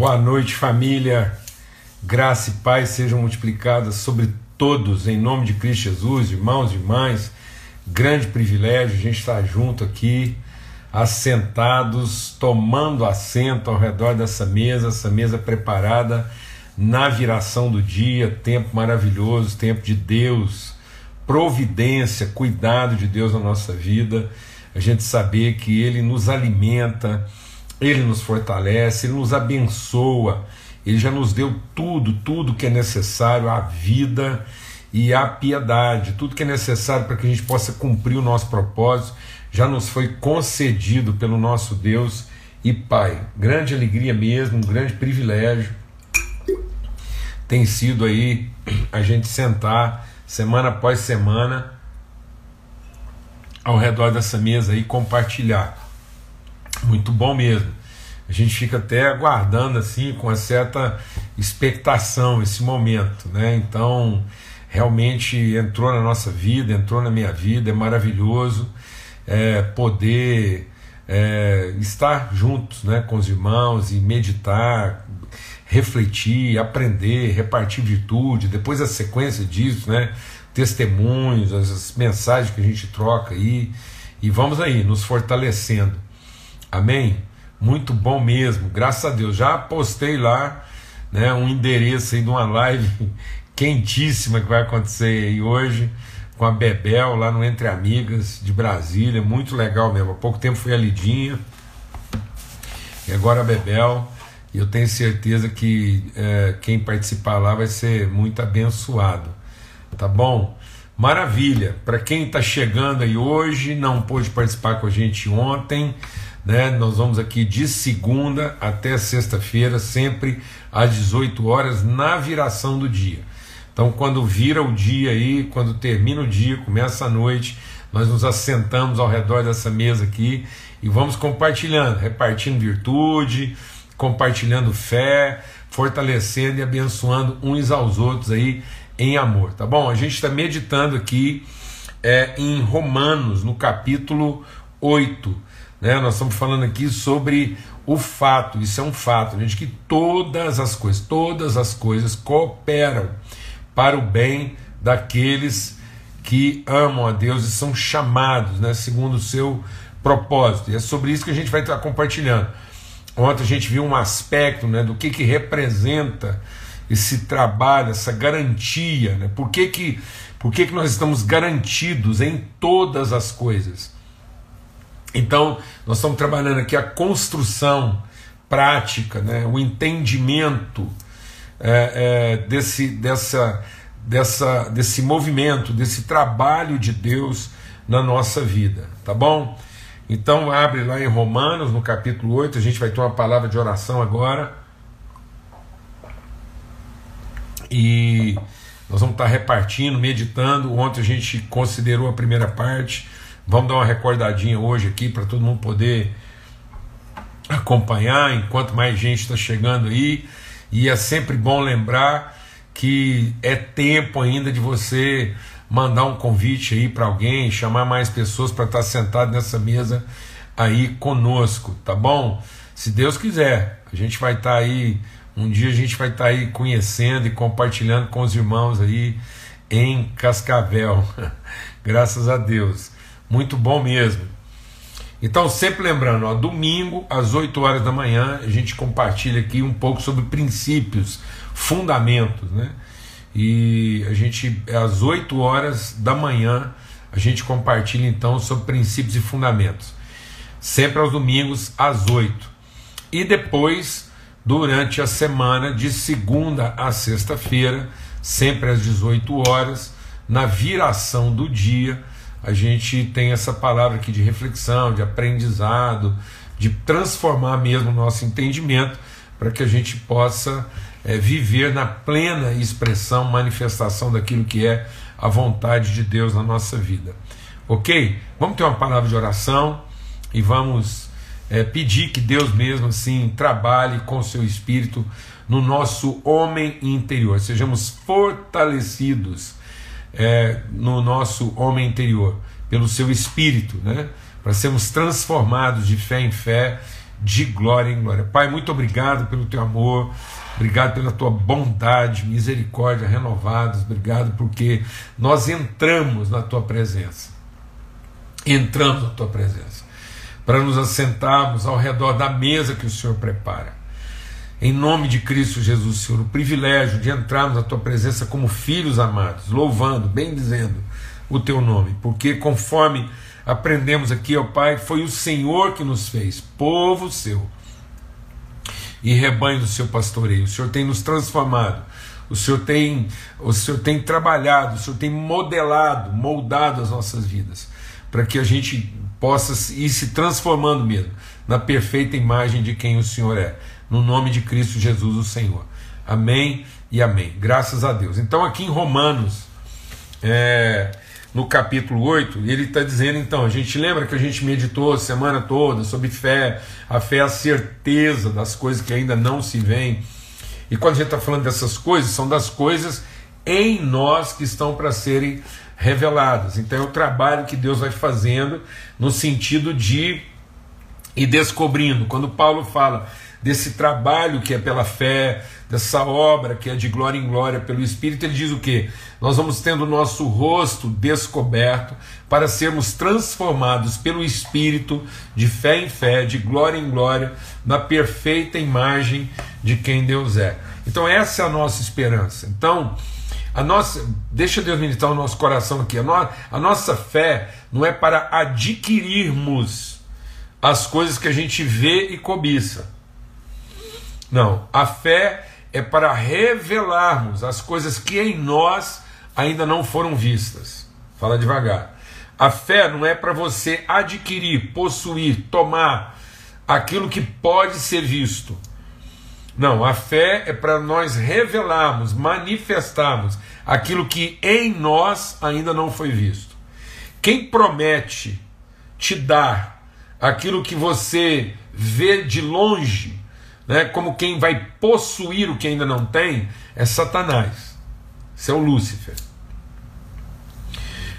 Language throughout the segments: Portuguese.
Boa noite, família. Graça e paz sejam multiplicadas sobre todos, em nome de Cristo Jesus, irmãos e irmãs. Grande privilégio a gente estar junto aqui, assentados, tomando assento ao redor dessa mesa, essa mesa preparada na viração do dia, tempo maravilhoso, tempo de Deus, providência, cuidado de Deus na nossa vida. A gente saber que Ele nos alimenta ele nos fortalece, Ele nos abençoa, Ele já nos deu tudo, tudo que é necessário, a vida e a piedade, tudo que é necessário para que a gente possa cumprir o nosso propósito, já nos foi concedido pelo nosso Deus e Pai. Grande alegria mesmo, um grande privilégio tem sido aí a gente sentar semana após semana ao redor dessa mesa e compartilhar muito bom mesmo. A gente fica até aguardando assim com uma certa expectação esse momento, né? Então, realmente entrou na nossa vida, entrou na minha vida, é maravilhoso é, poder é, estar juntos, né, com os irmãos e meditar, refletir, aprender, repartir virtude. Depois a sequência disso, né? Testemunhos, as mensagens que a gente troca aí. E vamos aí, nos fortalecendo. Amém? Muito bom mesmo, graças a Deus. Já postei lá né, um endereço aí de uma live quentíssima que vai acontecer aí hoje com a Bebel lá no Entre Amigas de Brasília, muito legal mesmo. Há pouco tempo foi a Lidinha e agora a Bebel. E eu tenho certeza que é, quem participar lá vai ser muito abençoado. Tá bom? Maravilha! Para quem está chegando aí hoje, não pôde participar com a gente ontem, né? Nós vamos aqui de segunda até sexta-feira, sempre às 18 horas, na viração do dia. Então, quando vira o dia aí, quando termina o dia, começa a noite, nós nos assentamos ao redor dessa mesa aqui e vamos compartilhando, repartindo virtude, compartilhando fé, fortalecendo e abençoando uns aos outros aí em amor, tá bom? A gente está meditando aqui é, em Romanos, no capítulo 8. Né? Nós estamos falando aqui sobre o fato, isso é um fato, gente, que todas as coisas, todas as coisas cooperam para o bem daqueles que amam a Deus e são chamados, né, segundo o seu propósito. E é sobre isso que a gente vai estar compartilhando. Ontem a gente viu um aspecto né, do que, que representa esse trabalho, essa garantia, né? por, que, que, por que, que nós estamos garantidos em todas as coisas. Então, nós estamos trabalhando aqui a construção prática, né, o entendimento é, é, desse, dessa, dessa, desse movimento, desse trabalho de Deus na nossa vida, tá bom? Então, abre lá em Romanos, no capítulo 8, a gente vai ter uma palavra de oração agora. E nós vamos estar repartindo, meditando. Ontem a gente considerou a primeira parte Vamos dar uma recordadinha hoje aqui para todo mundo poder acompanhar enquanto mais gente está chegando aí. E é sempre bom lembrar que é tempo ainda de você mandar um convite aí para alguém, chamar mais pessoas para estar tá sentado nessa mesa aí conosco, tá bom? Se Deus quiser, a gente vai estar tá aí, um dia a gente vai estar tá aí conhecendo e compartilhando com os irmãos aí em Cascavel. Graças a Deus. Muito bom mesmo. Então, sempre lembrando, ó, domingo às 8 horas da manhã, a gente compartilha aqui um pouco sobre princípios, fundamentos, né? E a gente, às 8 horas da manhã, a gente compartilha então sobre princípios e fundamentos. Sempre aos domingos, às 8. E depois, durante a semana, de segunda a sexta-feira, sempre às 18 horas, na viração do dia, a gente tem essa palavra aqui de reflexão, de aprendizado, de transformar mesmo o nosso entendimento para que a gente possa é, viver na plena expressão, manifestação daquilo que é a vontade de Deus na nossa vida. Ok? Vamos ter uma palavra de oração e vamos é, pedir que Deus mesmo assim trabalhe com seu espírito no nosso homem interior, sejamos fortalecidos é, no nosso homem interior, pelo seu espírito, né? para sermos transformados de fé em fé, de glória em glória. Pai, muito obrigado pelo teu amor, obrigado pela tua bondade, misericórdia renovadas, obrigado porque nós entramos na tua presença. Entramos na tua presença para nos assentarmos ao redor da mesa que o Senhor prepara. Em nome de Cristo Jesus, Senhor, o privilégio de entrarmos na tua presença como filhos amados, louvando, bendizendo o teu nome, porque conforme aprendemos aqui, ó Pai, foi o Senhor que nos fez, povo seu e rebanho do seu pastoreio. O Senhor tem nos transformado, o Senhor tem, o Senhor tem trabalhado, o Senhor tem modelado, moldado as nossas vidas, para que a gente possa ir se transformando mesmo na perfeita imagem de quem o Senhor é, no nome de Cristo Jesus, o Senhor. Amém e amém. Graças a Deus. Então, aqui em Romanos, é, no capítulo 8, ele está dizendo então, a gente lembra que a gente meditou a semana toda sobre fé, a fé é a certeza das coisas que ainda não se veem. E quando a gente está falando dessas coisas, são das coisas em nós que estão para serem reveladas. Então é o trabalho que Deus vai fazendo no sentido de ir descobrindo. Quando Paulo fala desse trabalho que é pela fé, dessa obra que é de glória em glória pelo Espírito, ele diz o que? Nós vamos tendo o nosso rosto descoberto para sermos transformados pelo Espírito, de fé em fé, de glória em glória, na perfeita imagem de quem Deus é. Então, essa é a nossa esperança. Então, a nossa, deixa Deus militar o nosso coração aqui. A, no, a nossa fé não é para adquirirmos as coisas que a gente vê e cobiça. Não, a fé é para revelarmos as coisas que em nós ainda não foram vistas. Fala devagar. A fé não é para você adquirir, possuir, tomar aquilo que pode ser visto. Não, a fé é para nós revelarmos, manifestarmos aquilo que em nós ainda não foi visto. Quem promete te dar aquilo que você vê de longe, né, como quem vai possuir o que ainda não tem, é Satanás. Isso é o Lúcifer.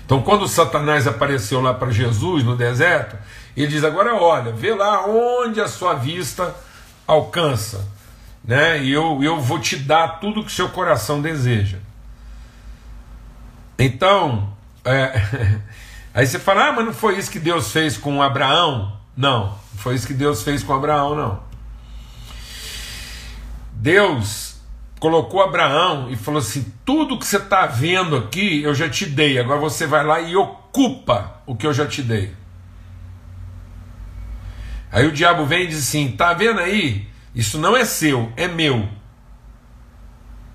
Então, quando Satanás apareceu lá para Jesus no deserto, ele diz: Agora olha, vê lá onde a sua vista alcança, né? E eu, eu vou te dar tudo que seu coração deseja. Então, é, aí você fala: Ah, mas não foi isso que Deus fez com Abraão? Não, não foi isso que Deus fez com Abraão, não. Deus colocou Abraão e falou assim: tudo que você está vendo aqui eu já te dei, agora você vai lá e ocupa o que eu já te dei. Aí o diabo vem e diz assim: tá vendo aí? Isso não é seu, é meu.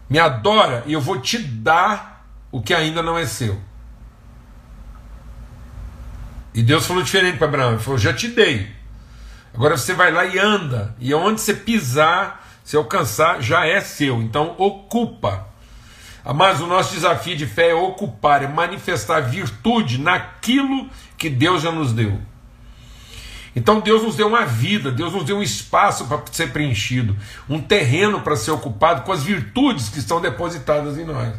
Me adora e eu vou te dar o que ainda não é seu. E Deus falou diferente para Abraão: Ele falou, já te dei. Agora você vai lá e anda, e onde você pisar, se alcançar, já é seu. Então, ocupa. Mas o nosso desafio de fé é ocupar, é manifestar virtude naquilo que Deus já nos deu. Então Deus nos deu uma vida, Deus nos deu um espaço para ser preenchido, um terreno para ser ocupado com as virtudes que estão depositadas em nós.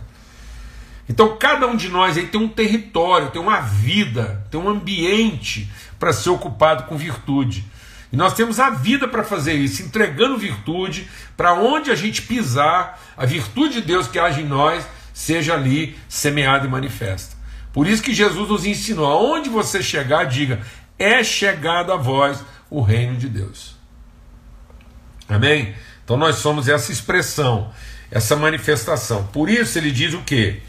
Então cada um de nós aí tem um território, tem uma vida, tem um ambiente para ser ocupado com virtude. E nós temos a vida para fazer isso, entregando virtude, para onde a gente pisar, a virtude de Deus que age em nós seja ali semeada e manifesta. Por isso que Jesus nos ensinou: aonde você chegar, diga, é chegado a vós o reino de Deus. Amém? Então nós somos essa expressão, essa manifestação. Por isso ele diz o que?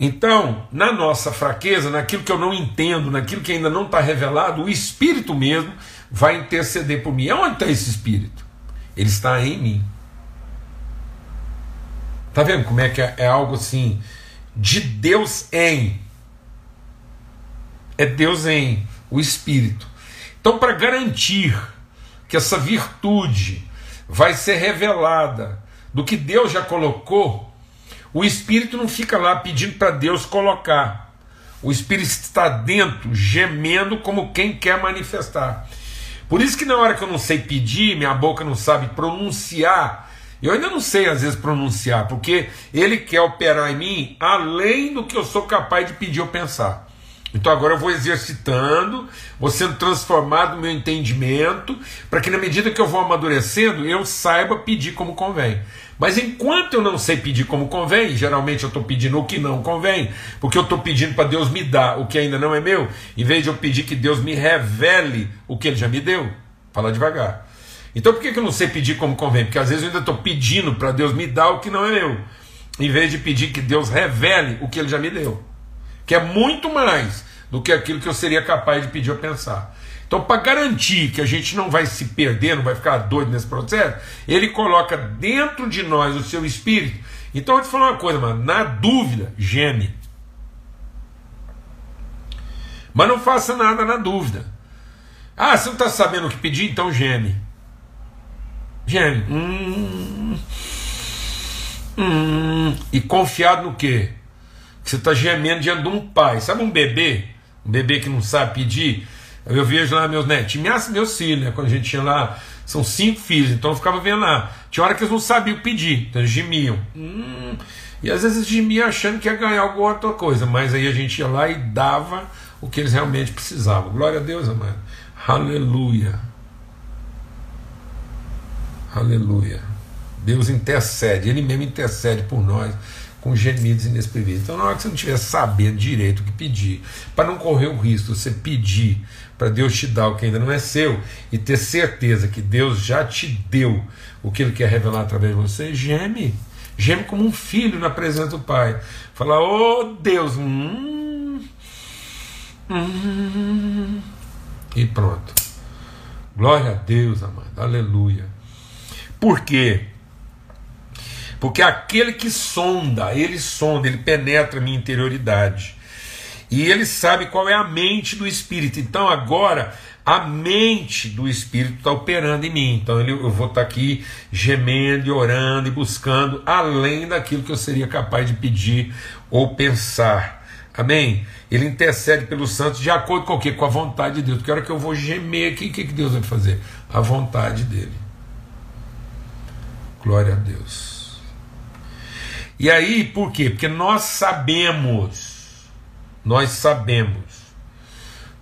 Então, na nossa fraqueza, naquilo que eu não entendo, naquilo que ainda não está revelado, o Espírito mesmo vai interceder por mim. Onde está esse Espírito? Ele está em mim. Está vendo como é que é, é algo assim? De Deus em. É Deus em, o Espírito. Então, para garantir que essa virtude vai ser revelada do que Deus já colocou, o Espírito não fica lá pedindo para Deus colocar. O Espírito está dentro, gemendo como quem quer manifestar. Por isso que na hora que eu não sei pedir, minha boca não sabe pronunciar, eu ainda não sei às vezes pronunciar, porque ele quer operar em mim além do que eu sou capaz de pedir ou pensar. Então agora eu vou exercitando, vou sendo transformado no meu entendimento, para que na medida que eu vou amadurecendo, eu saiba pedir como convém. Mas enquanto eu não sei pedir como convém, geralmente eu estou pedindo o que não convém, porque eu estou pedindo para Deus me dar o que ainda não é meu, em vez de eu pedir que Deus me revele o que Ele já me deu. Fala devagar. Então por que, eu não sei pedir como convém? Porque às vezes eu ainda estou pedindo para Deus me dar o que não é meu, em vez de pedir que Deus revele o que Ele já me deu que é muito mais do que aquilo que eu seria capaz de pedir ou pensar. Então, para garantir que a gente não vai se perder, não vai ficar doido nesse processo, ele coloca dentro de nós o seu espírito. Então, eu vou te falar uma coisa, mano, na dúvida, geme. Mas não faça nada na dúvida. Ah, você não está sabendo o que pedir? Então geme. Geme. Hum, hum, e confiado no quê? Você está gemendo diante de um pai. Sabe um bebê? Um bebê que não sabe pedir? Eu vejo lá meus meus, meus filhos, né? Quando a gente tinha lá, são cinco filhos, então eu ficava vendo lá. Tinha hora que eles não sabiam pedir, então eles gemiam. Hum, e às vezes gemiam achando que ia ganhar alguma outra coisa, mas aí a gente ia lá e dava o que eles realmente precisavam. Glória a Deus, amado. Aleluia. Aleluia. Deus intercede, Ele mesmo intercede por nós com gemidos inexprimíveis. Então, na hora que você não estiver sabendo direito o que pedir, para não correr o risco de você pedir para Deus te dar o que ainda não é seu e ter certeza que Deus já te deu o que Ele quer revelar através de você, geme. Geme como um filho na presença do Pai. Fala, oh Deus, hum, hum, e pronto. Glória a Deus, amado, aleluia. Por quê? Porque aquele que sonda, ele sonda, ele penetra a minha interioridade. E ele sabe qual é a mente do Espírito. Então agora a mente do Espírito está operando em mim. Então eu vou estar tá aqui gemendo e orando e buscando além daquilo que eu seria capaz de pedir ou pensar. Amém? Ele intercede pelos santos de acordo com o quê? Com a vontade de Deus. Porque a hora que eu vou gemer aqui, o que, que Deus vai fazer? A vontade dele. Glória a Deus. E aí, por quê? Porque nós sabemos, nós sabemos,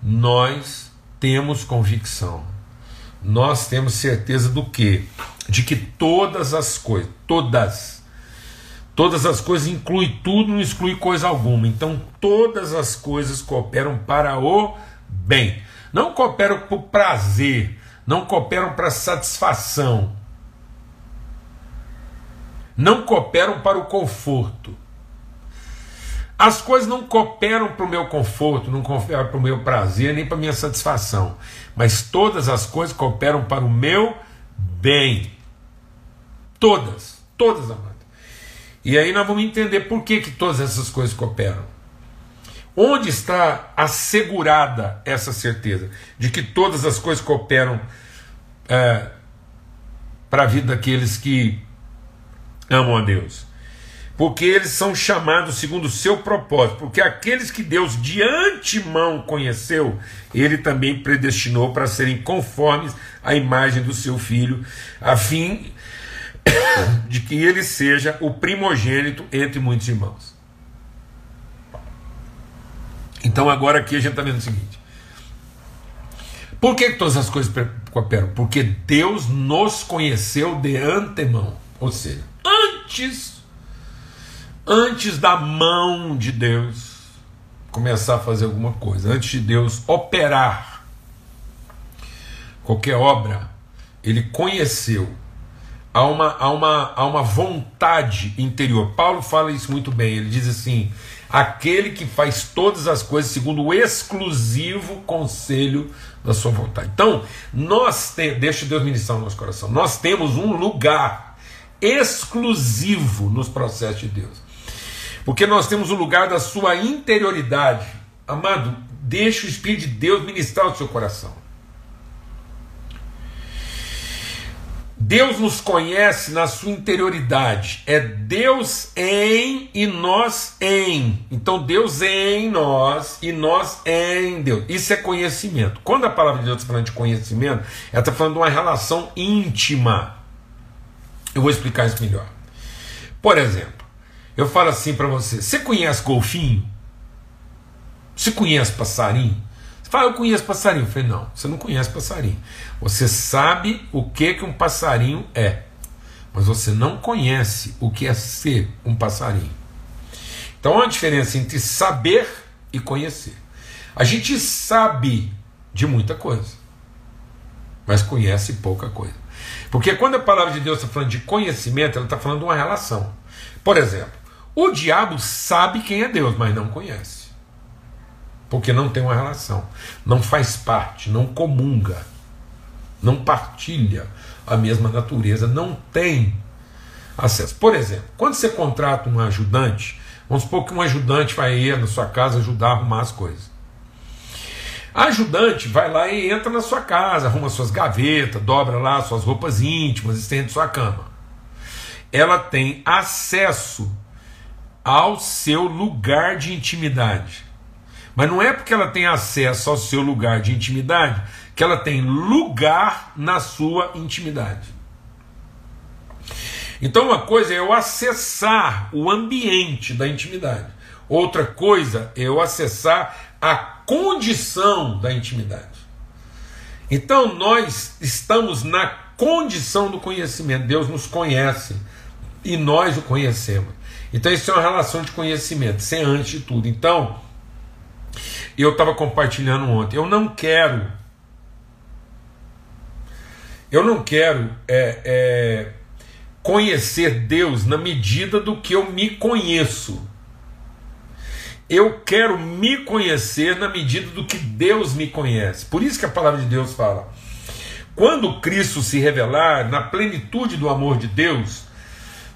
nós temos convicção, nós temos certeza do quê? De que todas as coisas, todas, todas as coisas inclui tudo, não exclui coisa alguma. Então, todas as coisas cooperam para o bem. Não cooperam para o prazer, não cooperam para satisfação, não cooperam para o conforto. As coisas não cooperam para o meu conforto, não cooperam para o meu prazer, nem para a minha satisfação. Mas todas as coisas cooperam para o meu bem. Todas, todas, amado. E aí nós vamos entender por que, que todas essas coisas cooperam. Onde está assegurada essa certeza de que todas as coisas cooperam é, para a vida daqueles que amam a Deus. Porque eles são chamados segundo o seu propósito. Porque aqueles que Deus de antemão conheceu, ele também predestinou para serem conformes à imagem do seu filho, a fim de que ele seja o primogênito entre muitos irmãos. Então agora aqui a gente está vendo o seguinte. Por que todas as coisas cooperam? Porque Deus nos conheceu de antemão. Ou seja, antes, antes da mão de Deus começar a fazer alguma coisa, antes de Deus operar qualquer obra, ele conheceu. Há uma, há, uma, há uma vontade interior. Paulo fala isso muito bem. Ele diz assim: aquele que faz todas as coisas segundo o exclusivo conselho da sua vontade. Então, nós temos, deixa Deus ministrar no nosso coração, nós temos um lugar exclusivo nos processos de Deus. Porque nós temos o lugar da sua interioridade. Amado, deixe o Espírito de Deus ministrar o seu coração. Deus nos conhece na sua interioridade. É Deus em e nós em. Então Deus em nós e nós em Deus. Isso é conhecimento. Quando a palavra de Deus está falando de conhecimento, ela está falando de uma relação íntima. Eu vou explicar isso melhor. Por exemplo, eu falo assim para você: você conhece golfinho? Você conhece passarinho? Você fala, eu conheço passarinho. Eu falei, não, você não conhece passarinho. Você sabe o que, que um passarinho é, mas você não conhece o que é ser um passarinho. Então há uma diferença entre saber e conhecer. A gente sabe de muita coisa, mas conhece pouca coisa. Porque quando a palavra de Deus está falando de conhecimento, ela está falando de uma relação. Por exemplo, o diabo sabe quem é Deus, mas não conhece. Porque não tem uma relação, não faz parte, não comunga, não partilha a mesma natureza, não tem acesso. Por exemplo, quando você contrata um ajudante, vamos supor que um ajudante vai ir na sua casa ajudar a arrumar as coisas. A ajudante vai lá e entra na sua casa, arruma suas gavetas, dobra lá suas roupas íntimas, estende sua cama. Ela tem acesso ao seu lugar de intimidade. Mas não é porque ela tem acesso ao seu lugar de intimidade que ela tem lugar na sua intimidade. Então, uma coisa é eu acessar o ambiente da intimidade, outra coisa é eu acessar a condição da intimidade. Então, nós estamos na condição do conhecimento, Deus nos conhece e nós o conhecemos. Então, isso é uma relação de conhecimento, isso é antes de tudo. Então, eu estava compartilhando ontem, eu não quero, eu não quero é, é, conhecer Deus na medida do que eu me conheço. Eu quero me conhecer na medida do que Deus me conhece. Por isso que a palavra de Deus fala: quando Cristo se revelar na plenitude do amor de Deus,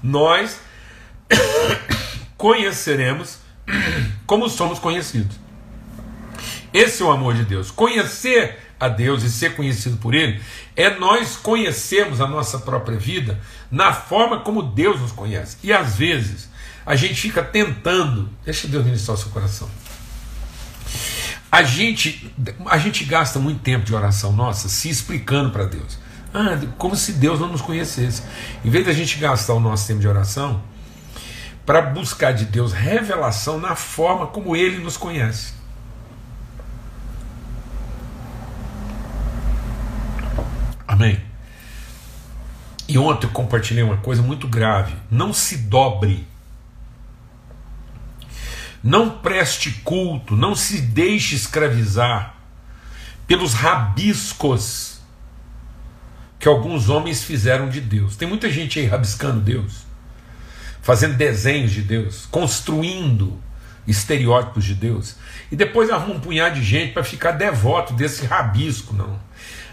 nós conheceremos como somos conhecidos. Esse é o amor de Deus. Conhecer a Deus e ser conhecido por Ele é nós conhecermos a nossa própria vida na forma como Deus nos conhece. E às vezes a gente fica tentando, deixa Deus ministrar o seu coração. A gente, a gente gasta muito tempo de oração nossa se explicando para Deus. Ah, como se Deus não nos conhecesse. Em vez da gente gastar o nosso tempo de oração para buscar de Deus revelação na forma como Ele nos conhece. Amém? E ontem eu compartilhei uma coisa muito grave. Não se dobre. Não preste culto, não se deixe escravizar pelos rabiscos que alguns homens fizeram de Deus. Tem muita gente aí rabiscando Deus, fazendo desenhos de Deus, construindo estereótipos de Deus, e depois arruma um punhado de gente para ficar devoto desse rabisco, não.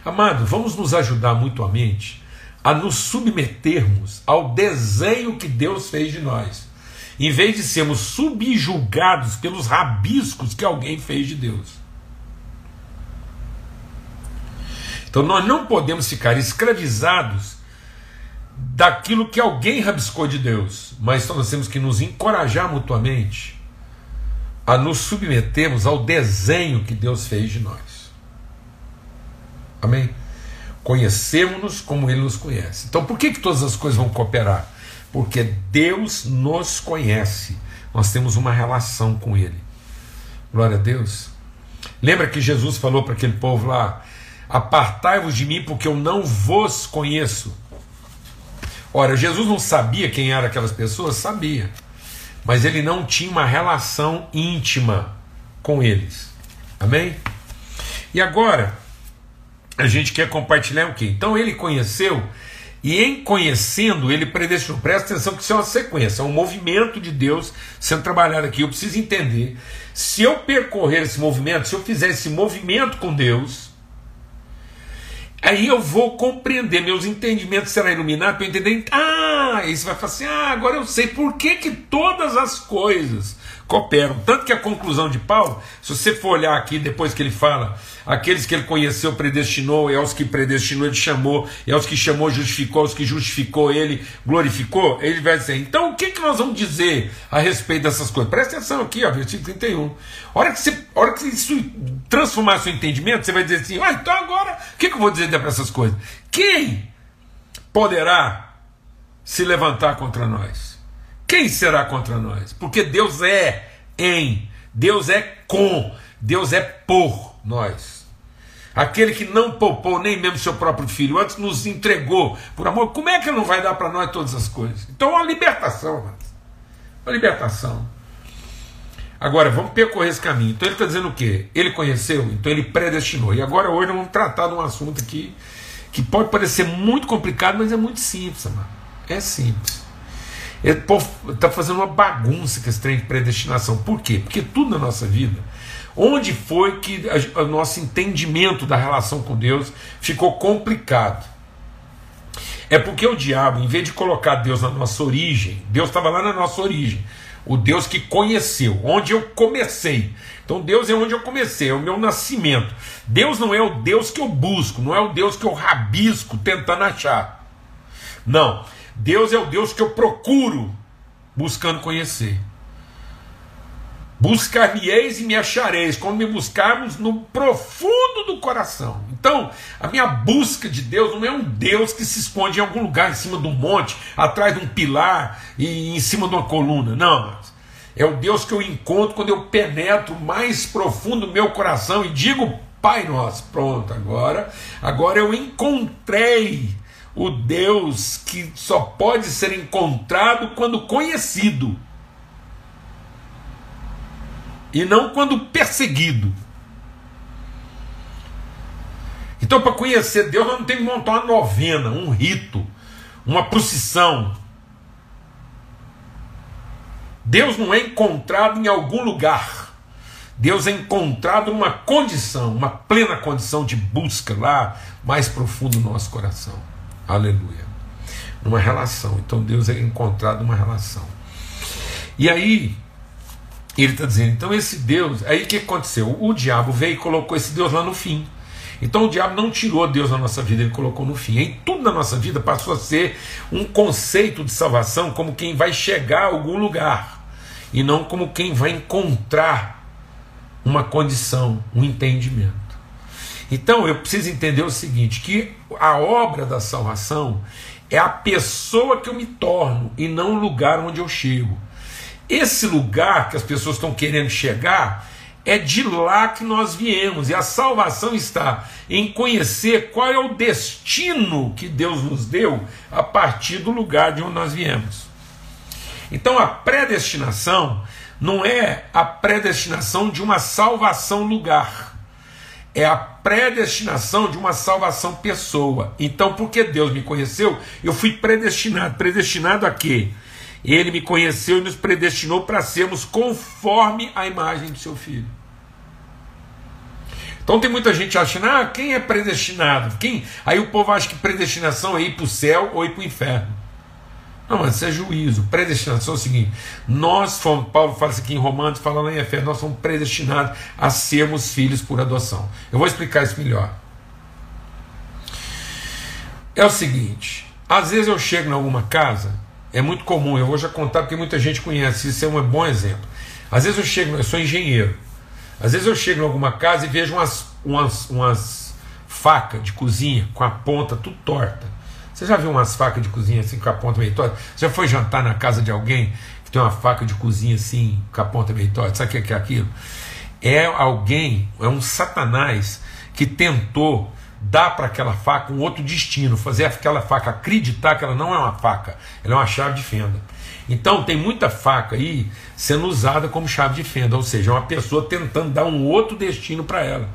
Amado, vamos nos ajudar mutuamente a nos submetermos ao desenho que Deus fez de nós, em vez de sermos subjugados pelos rabiscos que alguém fez de Deus. Então nós não podemos ficar escravizados daquilo que alguém rabiscou de Deus, mas nós temos que nos encorajar mutuamente a nos submetermos ao desenho que Deus fez de nós. Amém? Conhecemos-nos como Ele nos conhece. Então por que, que todas as coisas vão cooperar? Porque Deus nos conhece. Nós temos uma relação com Ele. Glória a Deus. Lembra que Jesus falou para aquele povo lá: Apartai-vos de mim, porque eu não vos conheço. Ora, Jesus não sabia quem eram aquelas pessoas? Sabia. Mas ele não tinha uma relação íntima com eles. Amém? E agora, a gente quer compartilhar o quê? Então ele conheceu, e em conhecendo, ele predestinou. Presta atenção que isso é uma sequência, é um movimento de Deus sendo trabalhado aqui. Eu preciso entender. Se eu percorrer esse movimento, se eu fizer esse movimento com Deus, Aí eu vou compreender, meus entendimentos serão iluminados para eu entender. Ah, aí você vai falar assim: ah, agora eu sei por que, que todas as coisas cooperam. Tanto que a conclusão de Paulo, se você for olhar aqui depois que ele fala, aqueles que ele conheceu, predestinou, e aos que predestinou, ele chamou, e aos que chamou, justificou, aos que justificou, ele glorificou, ele vai dizer, então o que, que nós vamos dizer a respeito dessas coisas? Presta atenção aqui, ó, versículo 31. A hora que, você, a hora que isso transformar seu entendimento, você vai dizer assim, ah, então agora, o que, que eu vou dizer para essas coisas? Quem poderá se levantar contra nós? Quem será contra nós? Porque Deus é em Deus é com, Deus é por nós. Aquele que não poupou nem mesmo seu próprio filho, antes nos entregou por amor, como é que não vai dar para nós todas as coisas? Então uma libertação, mano. Uma libertação. Agora, vamos percorrer esse caminho. Então ele está dizendo o quê? Ele conheceu, então ele predestinou. E agora hoje nós vamos tratar de um assunto aqui que pode parecer muito complicado, mas é muito simples, mano. É simples. Ele está fazendo uma bagunça com esse trem de predestinação. Por quê? Porque tudo na nossa vida, onde foi que o nosso entendimento da relação com Deus ficou complicado? É porque o diabo, em vez de colocar Deus na nossa origem, Deus estava lá na nossa origem. O Deus que conheceu, onde eu comecei. Então Deus é onde eu comecei, é o meu nascimento. Deus não é o Deus que eu busco, não é o Deus que eu rabisco tentando achar. Não. Deus é o Deus que eu procuro buscando conhecer. Buscar-me-eis e me achareis, quando me buscarmos no profundo do coração. Então, a minha busca de Deus não é um Deus que se esconde em algum lugar, em cima de um monte, atrás de um pilar e em cima de uma coluna. Não, é o Deus que eu encontro quando eu penetro mais profundo no meu coração e digo, Pai nosso, pronto, agora, agora eu encontrei o Deus que só pode ser encontrado quando conhecido e não quando perseguido. Então, para conhecer Deus, nós não temos que montar uma novena, um rito, uma procissão. Deus não é encontrado em algum lugar. Deus é encontrado numa condição, uma plena condição de busca lá mais profundo no nosso coração. Aleluia. Numa relação. Então Deus é encontrado numa relação. E aí, ele está dizendo, então esse Deus, aí o que aconteceu? O diabo veio e colocou esse Deus lá no fim. Então o diabo não tirou Deus da nossa vida, ele colocou no fim. Em tudo na nossa vida passou a ser um conceito de salvação como quem vai chegar a algum lugar e não como quem vai encontrar uma condição, um entendimento. Então eu preciso entender o seguinte: que a obra da salvação é a pessoa que eu me torno e não o lugar onde eu chego. Esse lugar que as pessoas estão querendo chegar é de lá que nós viemos, e a salvação está em conhecer qual é o destino que Deus nos deu a partir do lugar de onde nós viemos. Então a predestinação não é a predestinação de uma salvação lugar, é a predestinação de uma salvação pessoa. Então, porque Deus me conheceu, eu fui predestinado. Predestinado a quê? Ele me conheceu e nos predestinou para sermos conforme a imagem de seu filho. Então tem muita gente achando, ah, quem é predestinado? Quem? Aí o povo acha que predestinação é ir para o céu ou ir para o inferno. Não, mas isso é juízo. Predestinação é o seguinte: nós fomos, Paulo fala isso aqui em Romanos, fala lá em Efésios, nós somos predestinados a sermos filhos por adoção. Eu vou explicar isso melhor. É o seguinte: às vezes eu chego em alguma casa é muito comum, eu vou já contar porque muita gente conhece, isso é um bom exemplo. Às vezes eu chego, eu sou engenheiro, às vezes eu chego em alguma casa e vejo umas, umas, umas facas de cozinha com a ponta tudo torta. Você já viu umas facas de cozinha assim com a ponta meio torta? Você já foi jantar na casa de alguém que tem uma faca de cozinha assim com a ponta meio torta? Sabe o que é aquilo? É alguém, é um satanás que tentou dá para aquela faca um outro destino, fazer aquela faca acreditar que ela não é uma faca, ela é uma chave de fenda. Então tem muita faca aí sendo usada como chave de fenda, ou seja, é uma pessoa tentando dar um outro destino para ela.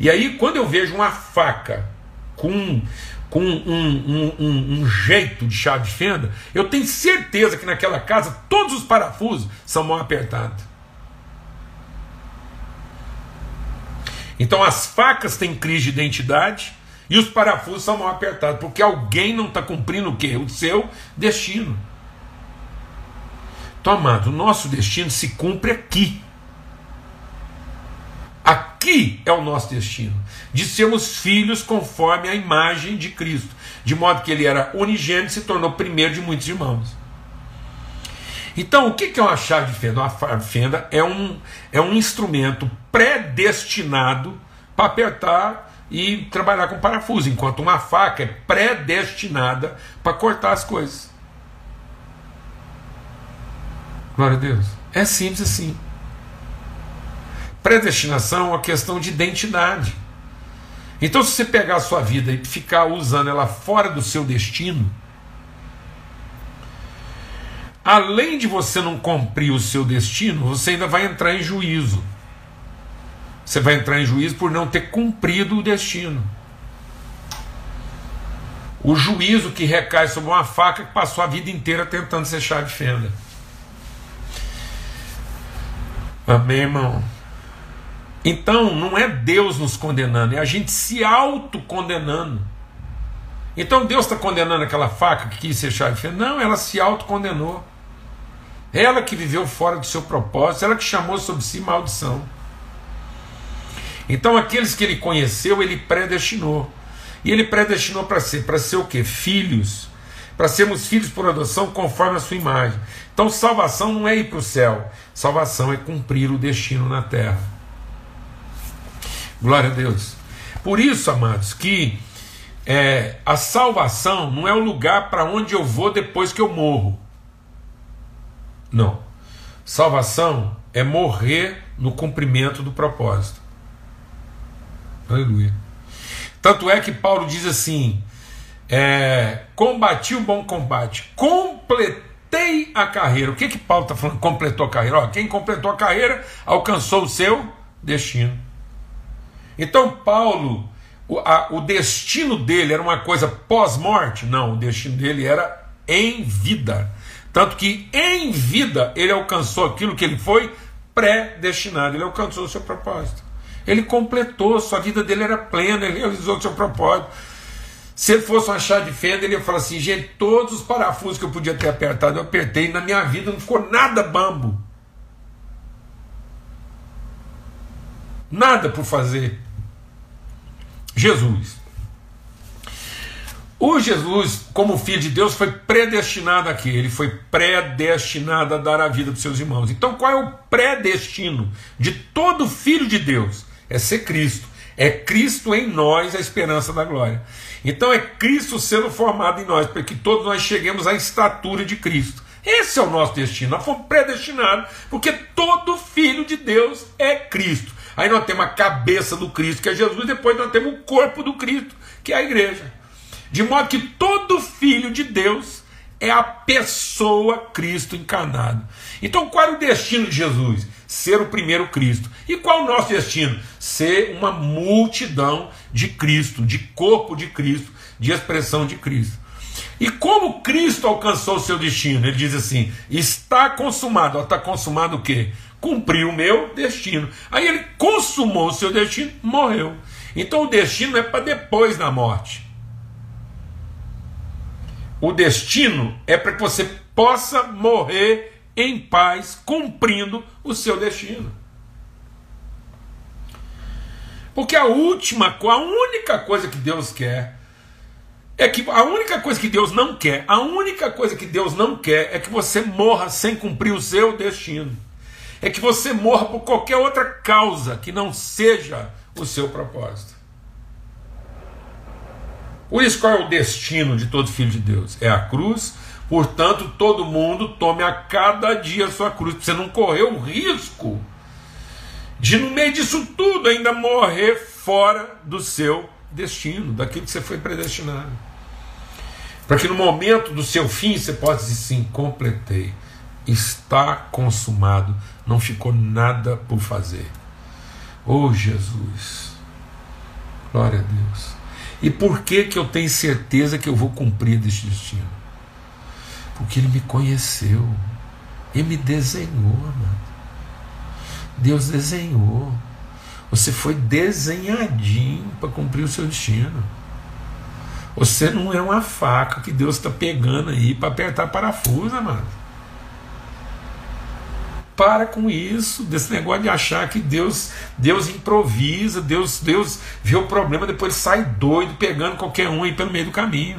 E aí quando eu vejo uma faca com, com um, um, um, um, jeito de chave de fenda, eu tenho certeza que naquela casa todos os parafusos são mal apertados. Então as facas têm crise de identidade e os parafusos são mal apertados, porque alguém não está cumprindo o quê? O seu destino. Então, amado, o nosso destino se cumpre aqui. Aqui é o nosso destino, de sermos filhos conforme a imagem de Cristo, de modo que ele era unigênito e se tornou primeiro de muitos irmãos. Então, o que é uma chave de fenda? Uma fenda é um, é um instrumento predestinado para apertar e trabalhar com parafuso, enquanto uma faca é predestinada para cortar as coisas. Glória a Deus. É simples assim. Predestinação é uma questão de identidade. Então, se você pegar a sua vida e ficar usando ela fora do seu destino, além de você não cumprir o seu destino, você ainda vai entrar em juízo. Você vai entrar em juízo por não ter cumprido o destino. O juízo que recai sobre uma faca que passou a vida inteira tentando ser chá de fenda. Amém, irmão? Então, não é Deus nos condenando, é a gente se autocondenando. Então, Deus está condenando aquela faca que quis ser chá de fenda? Não, ela se autocondenou. Ela que viveu fora do seu propósito, ela que chamou sobre si maldição. Então, aqueles que ele conheceu, ele predestinou. E ele predestinou para ser, para ser o quê? Filhos. Para sermos filhos por adoção conforme a sua imagem. Então, salvação não é ir para o céu. Salvação é cumprir o destino na terra. Glória a Deus. Por isso, amados, que é, a salvação não é o lugar para onde eu vou depois que eu morro. Não. Salvação é morrer no cumprimento do propósito. Aleluia. Tanto é que Paulo diz assim: é, combati o bom combate, completei a carreira. O que que Paulo está falando? Completou a carreira. Ó, quem completou a carreira alcançou o seu destino. Então, Paulo, o, a, o destino dele era uma coisa pós-morte? Não, o destino dele era em vida. Tanto que em vida ele alcançou aquilo que ele foi predestinado, ele alcançou o seu propósito. Ele completou, sua vida dele era plena, ele realizou o seu propósito. Se ele fosse uma chá de fenda, ele ia falar assim: gente, todos os parafusos que eu podia ter apertado, eu apertei, na minha vida não ficou nada bambo. Nada por fazer. Jesus. O Jesus, como filho de Deus, foi predestinado aqui, ele foi predestinado a dar a vida para seus irmãos. Então, qual é o predestino de todo filho de Deus? É ser Cristo. É Cristo em nós a esperança da glória. Então, é Cristo sendo formado em nós, para que todos nós cheguemos à estatura de Cristo. Esse é o nosso destino. Nós fomos predestinados, porque todo filho de Deus é Cristo. Aí nós temos a cabeça do Cristo, que é Jesus, depois nós temos o corpo do Cristo, que é a igreja. De modo que todo filho de Deus é a pessoa Cristo encarnado. Então, qual é o destino de Jesus? Ser o primeiro Cristo. E qual é o nosso destino? Ser uma multidão de Cristo, de corpo de Cristo, de expressão de Cristo. E como Cristo alcançou o seu destino? Ele diz assim: está consumado. Está consumado o quê? Cumpriu o meu destino. Aí ele consumou o seu destino, morreu. Então o destino é para depois da morte. O destino é para que você possa morrer em paz, cumprindo o seu destino. Porque a última, a única coisa que Deus quer é que a única coisa que Deus não quer, a única coisa que Deus não quer é que você morra sem cumprir o seu destino. É que você morra por qualquer outra causa que não seja o seu propósito. Por isso, qual é o destino de todo filho de Deus? É a cruz. Portanto, todo mundo tome a cada dia a sua cruz, você não correr o risco de, no meio disso tudo, ainda morrer fora do seu destino, daquilo que você foi predestinado. Para que no momento do seu fim você possa dizer sim, completei, está consumado, não ficou nada por fazer. Oh Jesus, glória a Deus. E por que, que eu tenho certeza que eu vou cumprir este destino? Porque Ele me conheceu, Ele me desenhou, amado. Deus desenhou. Você foi desenhadinho para cumprir o seu destino. Você não é uma faca que Deus está pegando aí para apertar parafuso, amado. Para com isso, desse negócio de achar que Deus Deus improvisa, Deus Deus vê o problema, depois sai doido pegando qualquer um aí pelo meio do caminho.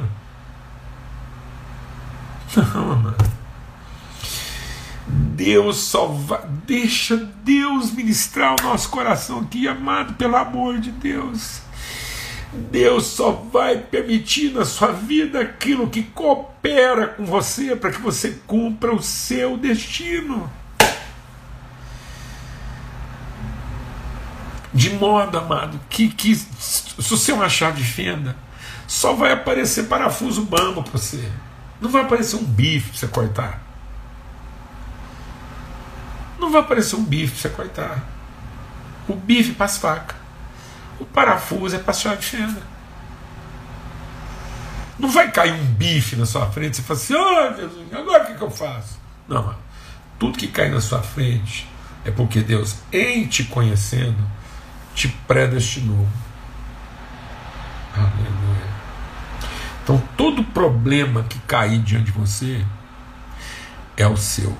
Não, amado. Deus só vai, deixa Deus ministrar o nosso coração aqui, amado, pelo amor de Deus. Deus só vai permitir na sua vida aquilo que coopera com você para que você cumpra o seu destino. De modo, amado, que, que se você é uma chave de fenda, só vai aparecer parafuso bambo para você. Não vai aparecer um bife para você cortar. Não vai aparecer um bife para você cortar. O bife para as facas. O parafuso é para a chave de fenda. Não vai cair um bife na sua frente e você fala assim: oh, Jesus, agora o que, que eu faço? Não, tudo que cai na sua frente é porque Deus, em te conhecendo, te predestinou. Aleluia. Então, todo problema que cair diante de você é o seu.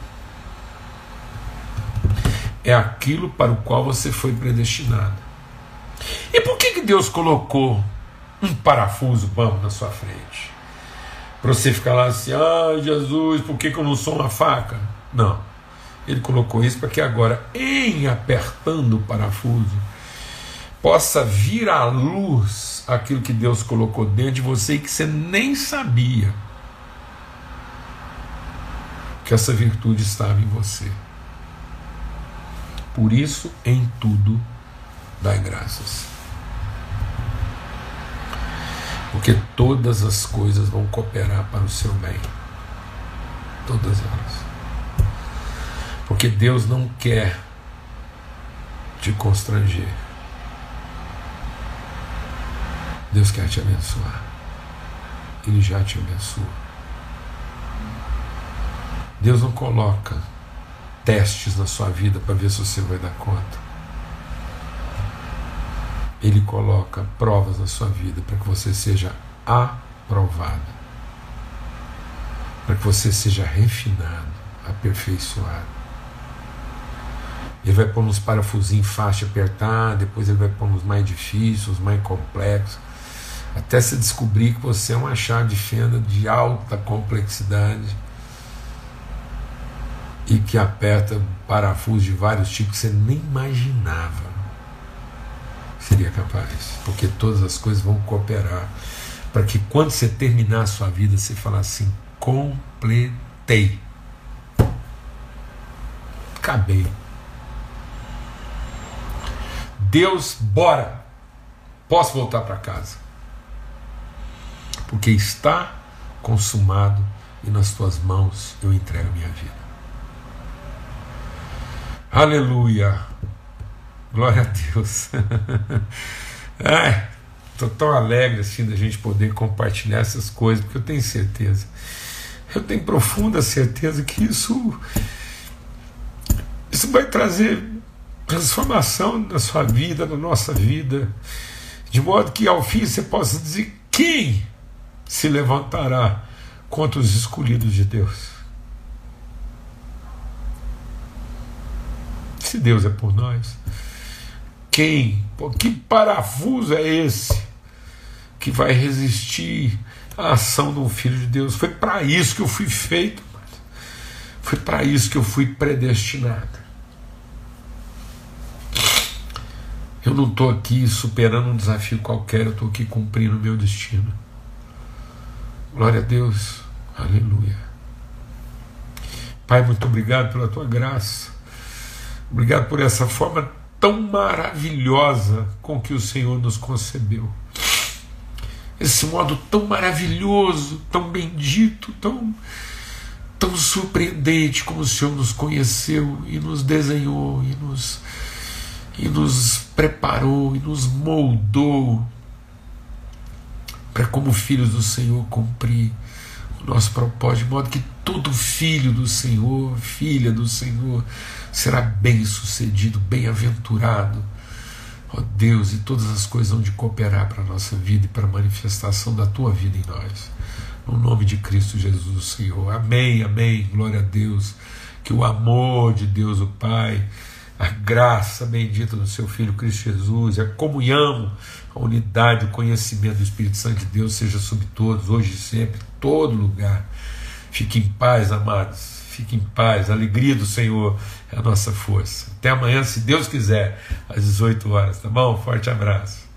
É aquilo para o qual você foi predestinado. E por que, que Deus colocou um parafuso bom na sua frente? Para você ficar lá assim, ah, Jesus, por que, que eu não sou uma faca? Não. Ele colocou isso para que agora, em apertando o parafuso, possa vir à luz aquilo que Deus colocou dentro de você e que você nem sabia que essa virtude estava em você. Por isso, em tudo, dai graças. Porque todas as coisas vão cooperar para o seu bem. Todas elas. Porque Deus não quer te constranger. Deus quer te abençoar. Ele já te abençoa. Deus não coloca testes na sua vida para ver se você vai dar conta. Ele coloca provas na sua vida para que você seja aprovado, para que você seja refinado, aperfeiçoado. Ele vai pôr uns parafusinhos fácil de apertar, depois ele vai pôr uns mais difíceis, uns mais complexos, até se descobrir que você é uma chave de fenda de alta complexidade e que aperta parafusos de vários tipos que você nem imaginava seria capaz, porque todas as coisas vão cooperar para que quando você terminar a sua vida você falar assim: completei, acabei. Deus, bora, posso voltar para casa, porque está consumado e nas tuas mãos eu entrego a minha vida. Aleluia. Glória a Deus. Estou tão alegre assim da gente poder compartilhar essas coisas, porque eu tenho certeza, eu tenho profunda certeza que isso, isso vai trazer transformação na sua vida, na nossa vida, de modo que ao fim você possa dizer: quem se levantará contra os escolhidos de Deus? Se Deus é por nós, quem? Que parafuso é esse que vai resistir à ação um filho de Deus? Foi para isso que eu fui feito, foi para isso que eu fui predestinado. Eu não estou aqui superando um desafio qualquer, eu estou aqui cumprindo o meu destino. Glória a Deus, aleluia. Pai, muito obrigado pela tua graça, obrigado por essa forma tão maravilhosa com que o Senhor nos concebeu. Esse modo tão maravilhoso, tão bendito, tão, tão surpreendente como o Senhor nos conheceu e nos desenhou e nos e nos preparou e nos moldou para, como filhos do Senhor, cumprir o nosso propósito, de modo que todo filho do Senhor, filha do Senhor, será bem sucedido, bem-aventurado. Ó oh Deus, e todas as coisas vão de cooperar para a nossa vida e para a manifestação da tua vida em nós. No nome de Cristo Jesus, Senhor. Amém, amém. Glória a Deus. Que o amor de Deus, o Pai a graça bendita do seu Filho Cristo Jesus, a comunhão, a unidade, o conhecimento do Espírito Santo de Deus seja sobre todos, hoje e sempre, todo lugar. Fique em paz, amados. Fique em paz. A alegria do Senhor é a nossa força. Até amanhã, se Deus quiser, às 18 horas, tá bom? Forte abraço.